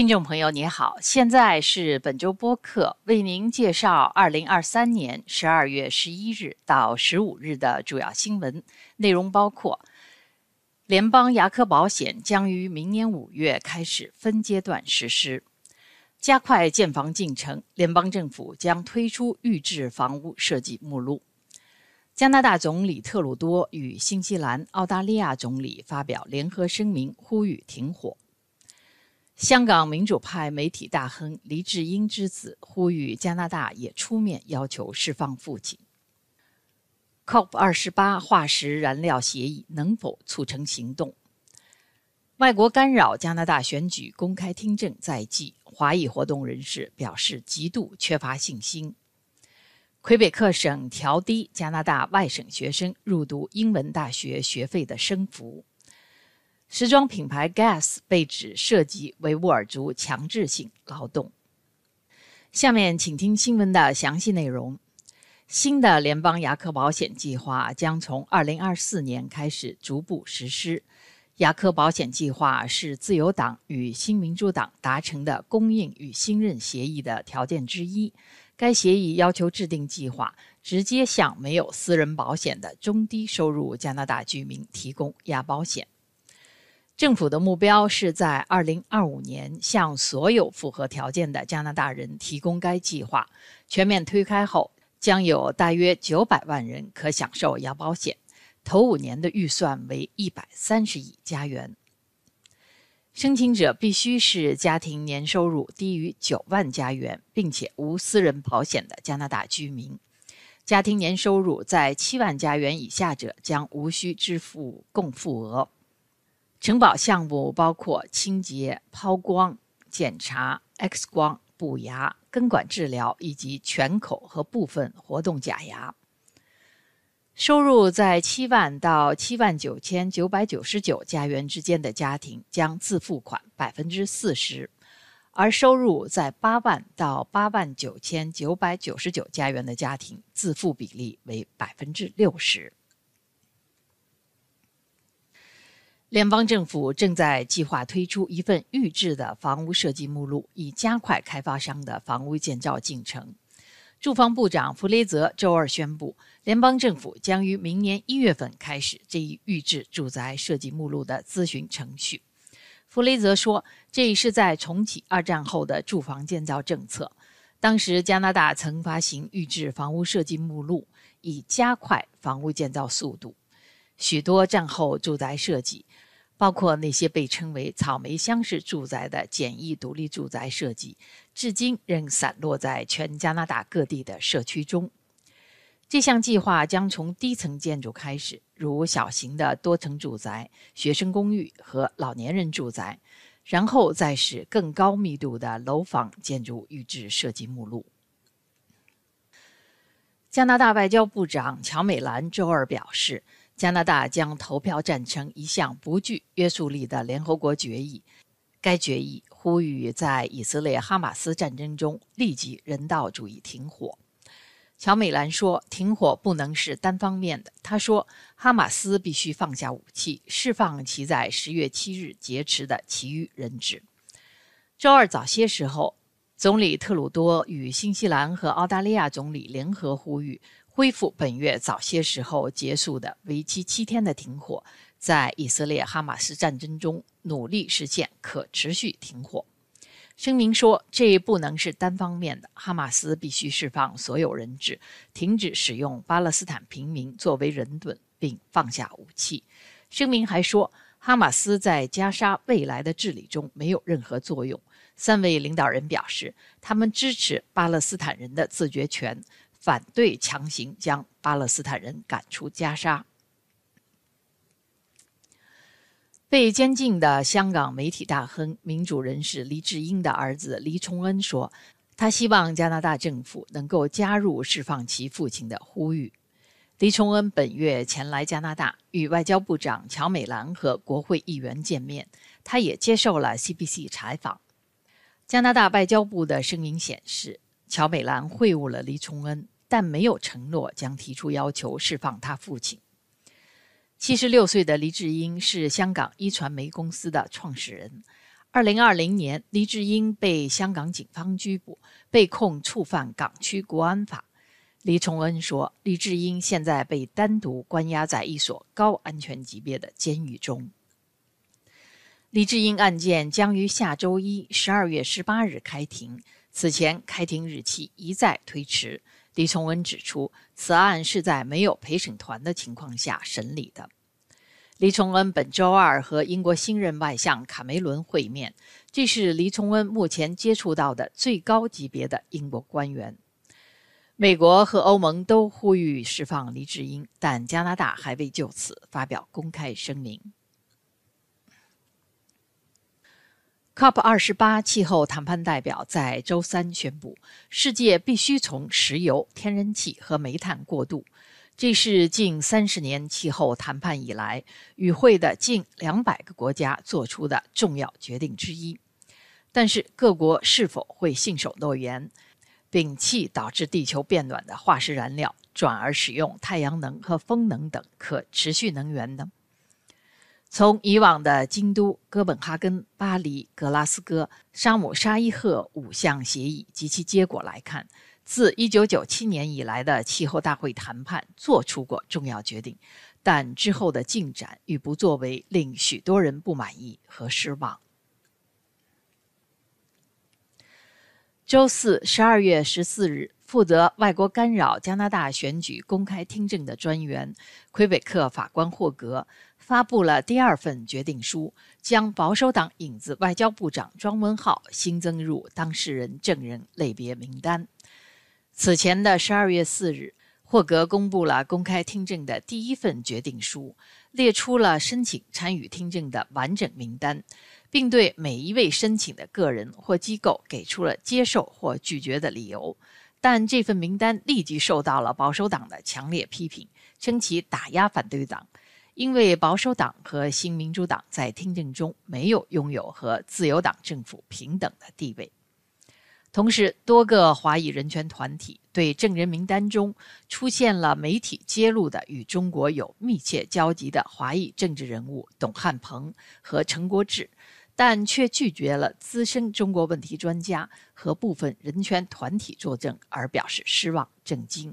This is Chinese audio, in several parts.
听众朋友，你好，现在是本周播客，为您介绍二零二三年十二月十一日到十五日的主要新闻内容，包括：联邦牙科保险将于明年五月开始分阶段实施，加快建房进程，联邦政府将推出预制房屋设计目录；加拿大总理特鲁多与新西兰、澳大利亚总理发表联合声明，呼吁停火。香港民主派媒体大亨黎智英之子呼吁加拿大也出面要求释放父亲。COP 二十八化石燃料协议能否促成行动？外国干扰加拿大选举公开听证在即，华裔活动人士表示极度缺乏信心。魁北克省调低加拿大外省学生入读英文大学学费的升幅。时装品牌 Guess 被指涉及维吾尔族强制性劳动。下面请听新闻的详细内容。新的联邦牙科保险计划将从2024年开始逐步实施。牙科保险计划是自由党与新民主党达成的供应与新任协议的条件之一。该协议要求制定计划，直接向没有私人保险的中低收入加拿大居民提供牙保险。政府的目标是在2025年向所有符合条件的加拿大人提供该计划。全面推开后，将有大约900万人可享受牙保险。头五年的预算为130亿加元。申请者必须是家庭年收入低于9万加元，并且无私人保险的加拿大居民。家庭年收入在7万加元以下者将无需支付共付额。承保项目包括清洁、抛光、检查、X 光、补牙、根管治疗以及全口和部分活动假牙。收入在七万到七万九千九百九十九加元之间的家庭将自付款百分之四十，而收入在八万到八万九千九百九十九加元的家庭自付比例为百分之六十。联邦政府正在计划推出一份预制的房屋设计目录，以加快开发商的房屋建造进程。住房部长弗雷泽周二宣布，联邦政府将于明年一月份开始这一预制住宅设计目录的咨询程序。弗雷泽说：“这是在重启二战后的住房建造政策。当时加拿大曾发行预制房屋设计目录，以加快房屋建造速度。许多战后住宅设计。”包括那些被称为“草莓箱式住宅”的简易独立住宅设计，至今仍散落在全加拿大各地的社区中。这项计划将从低层建筑开始，如小型的多层住宅、学生公寓和老年人住宅，然后再是更高密度的楼房建筑预制设计目录。加拿大外交部长乔美兰周二表示。加拿大将投票赞成一项不具约束力的联合国决议。该决议呼吁在以色列哈马斯战争中立即人道主义停火。乔美兰说：“停火不能是单方面的。”他说：“哈马斯必须放下武器，释放其在十月七日劫持的其余人质。”周二早些时候，总理特鲁多与新西兰和澳大利亚总理联合呼吁。恢复本月早些时候结束的为期七天的停火，在以色列哈马斯战争中努力实现可持续停火。声明说，这不能是单方面的，哈马斯必须释放所有人质，停止使用巴勒斯坦平民作为人盾，并放下武器。声明还说，哈马斯在加沙未来的治理中没有任何作用。三位领导人表示，他们支持巴勒斯坦人的自决权。反对强行将巴勒斯坦人赶出加沙。被监禁的香港媒体大亨、民主人士黎智英的儿子黎崇恩说：“他希望加拿大政府能够加入释放其父亲的呼吁。”黎崇恩本月前来加拿大，与外交部长乔美兰和国会议员见面。他也接受了 CBC 采访。加拿大外交部的声明显示。乔美兰会晤了黎崇恩，但没有承诺将提出要求释放他父亲。七十六岁的黎智英是香港一传媒公司的创始人。二零二零年，黎智英被香港警方拘捕，被控触犯港区国安法。黎崇恩说，黎智英现在被单独关押在一所高安全级别的监狱中。黎智英案件将于下周一十二月十八日开庭，此前开庭日期一再推迟。李崇恩指出，此案是在没有陪审团的情况下审理的。黎崇恩本周二和英国新任外相卡梅伦会面，这是黎崇恩目前接触到的最高级别的英国官员。美国和欧盟都呼吁释放黎智英，但加拿大还未就此发表公开声明。COP 二十八气候谈判代表在周三宣布，世界必须从石油、天然气和煤炭过渡。这是近三十年气候谈判以来与会的近两百个国家做出的重要决定之一。但是，各国是否会信守诺言，摒弃导致地球变暖的化石燃料，转而使用太阳能和风能等可持续能源呢？从以往的京都、哥本哈根、巴黎、格拉斯哥、沙姆沙伊赫五项协议及其结果来看。自1997年以来的气候大会谈判做出过重要决定，但之后的进展与不作为令许多人不满意和失望。周四，十二月十四日，负责外国干扰加拿大选举公开听证的专员魁北克法官霍格发布了第二份决定书，将保守党影子外交部长庄文浩新增入当事人证人类别名单。此前的十二月四日，霍格公布了公开听证的第一份决定书，列出了申请参与听证的完整名单，并对每一位申请的个人或机构给出了接受或拒绝的理由。但这份名单立即受到了保守党的强烈批评，称其打压反对党，因为保守党和新民主党在听证中没有拥有和自由党政府平等的地位。同时，多个华裔人权团体对证人名单中出现了媒体揭露的与中国有密切交集的华裔政治人物董汉鹏和陈国志，但却拒绝了资深中国问题专家和部分人权团体作证，而表示失望震惊。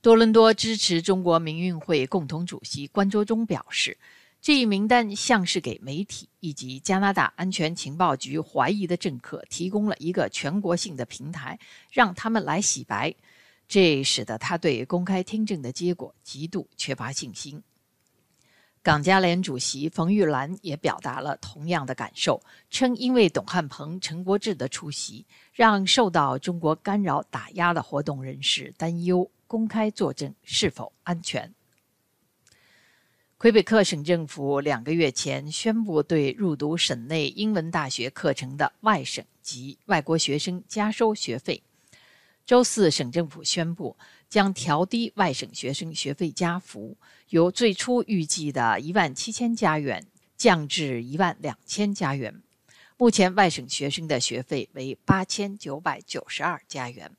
多伦多支持中国民运会共同主席关卓中表示。这一名单像是给媒体以及加拿大安全情报局怀疑的政客提供了一个全国性的平台，让他们来洗白。这使得他对公开听证的结果极度缺乏信心。港加联主席冯玉兰也表达了同样的感受，称因为董汉鹏、陈国志的出席，让受到中国干扰打压的活动人士担忧公开作证是否安全。魁北克省政府两个月前宣布对入读省内英文大学课程的外省及外国学生加收学费。周四，省政府宣布将调低外省学生学费加幅，由最初预计的一万七千加元降至一万两千加元。目前，外省学生的学费为八千九百九十二加元。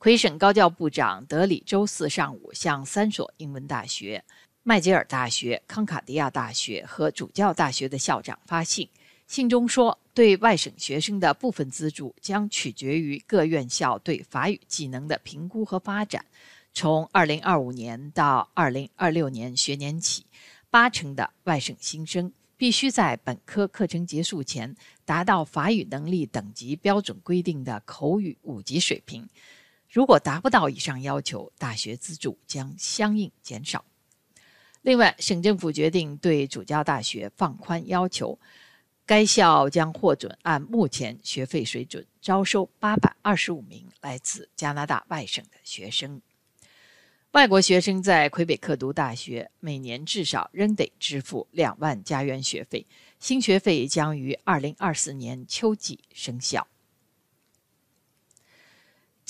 魁省高教部长德里周四上午向三所英文大学。麦吉尔大学、康卡迪亚大学和主教大学的校长发信，信中说，对外省学生的部分资助将取决于各院校对法语技能的评估和发展。从2025年到2026年学年起，八成的外省新生必须在本科课程结束前达到法语能力等级标准规定的口语五级水平。如果达不到以上要求，大学资助将相应减少。另外，省政府决定对主教大学放宽要求，该校将获准按目前学费水准招收八百二十五名来自加拿大外省的学生。外国学生在魁北克读大学，每年至少仍得支付两万加元学费，新学费将于二零二四年秋季生效。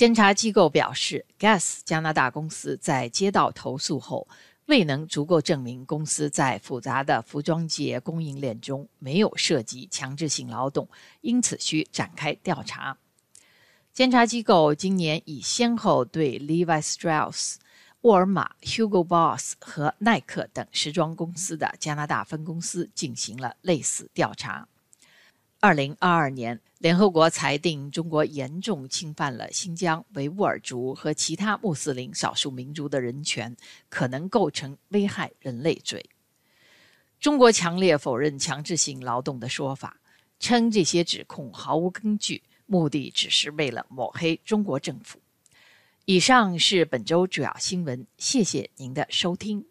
监察机构表示，Gas 加拿大公司在接到投诉后。未能足够证明公司在复杂的服装界供应链中没有涉及强制性劳动，因此需展开调查。监察机构今年已先后对 Levi Strauss、沃尔玛、Hugo Boss 和耐克等时装公司的加拿大分公司进行了类似调查。二零二二年，联合国裁定中国严重侵犯了新疆维吾尔族和其他穆斯林少数民族的人权，可能构成危害人类罪。中国强烈否认强制性劳动的说法，称这些指控毫无根据，目的只是为了抹黑中国政府。以上是本周主要新闻，谢谢您的收听。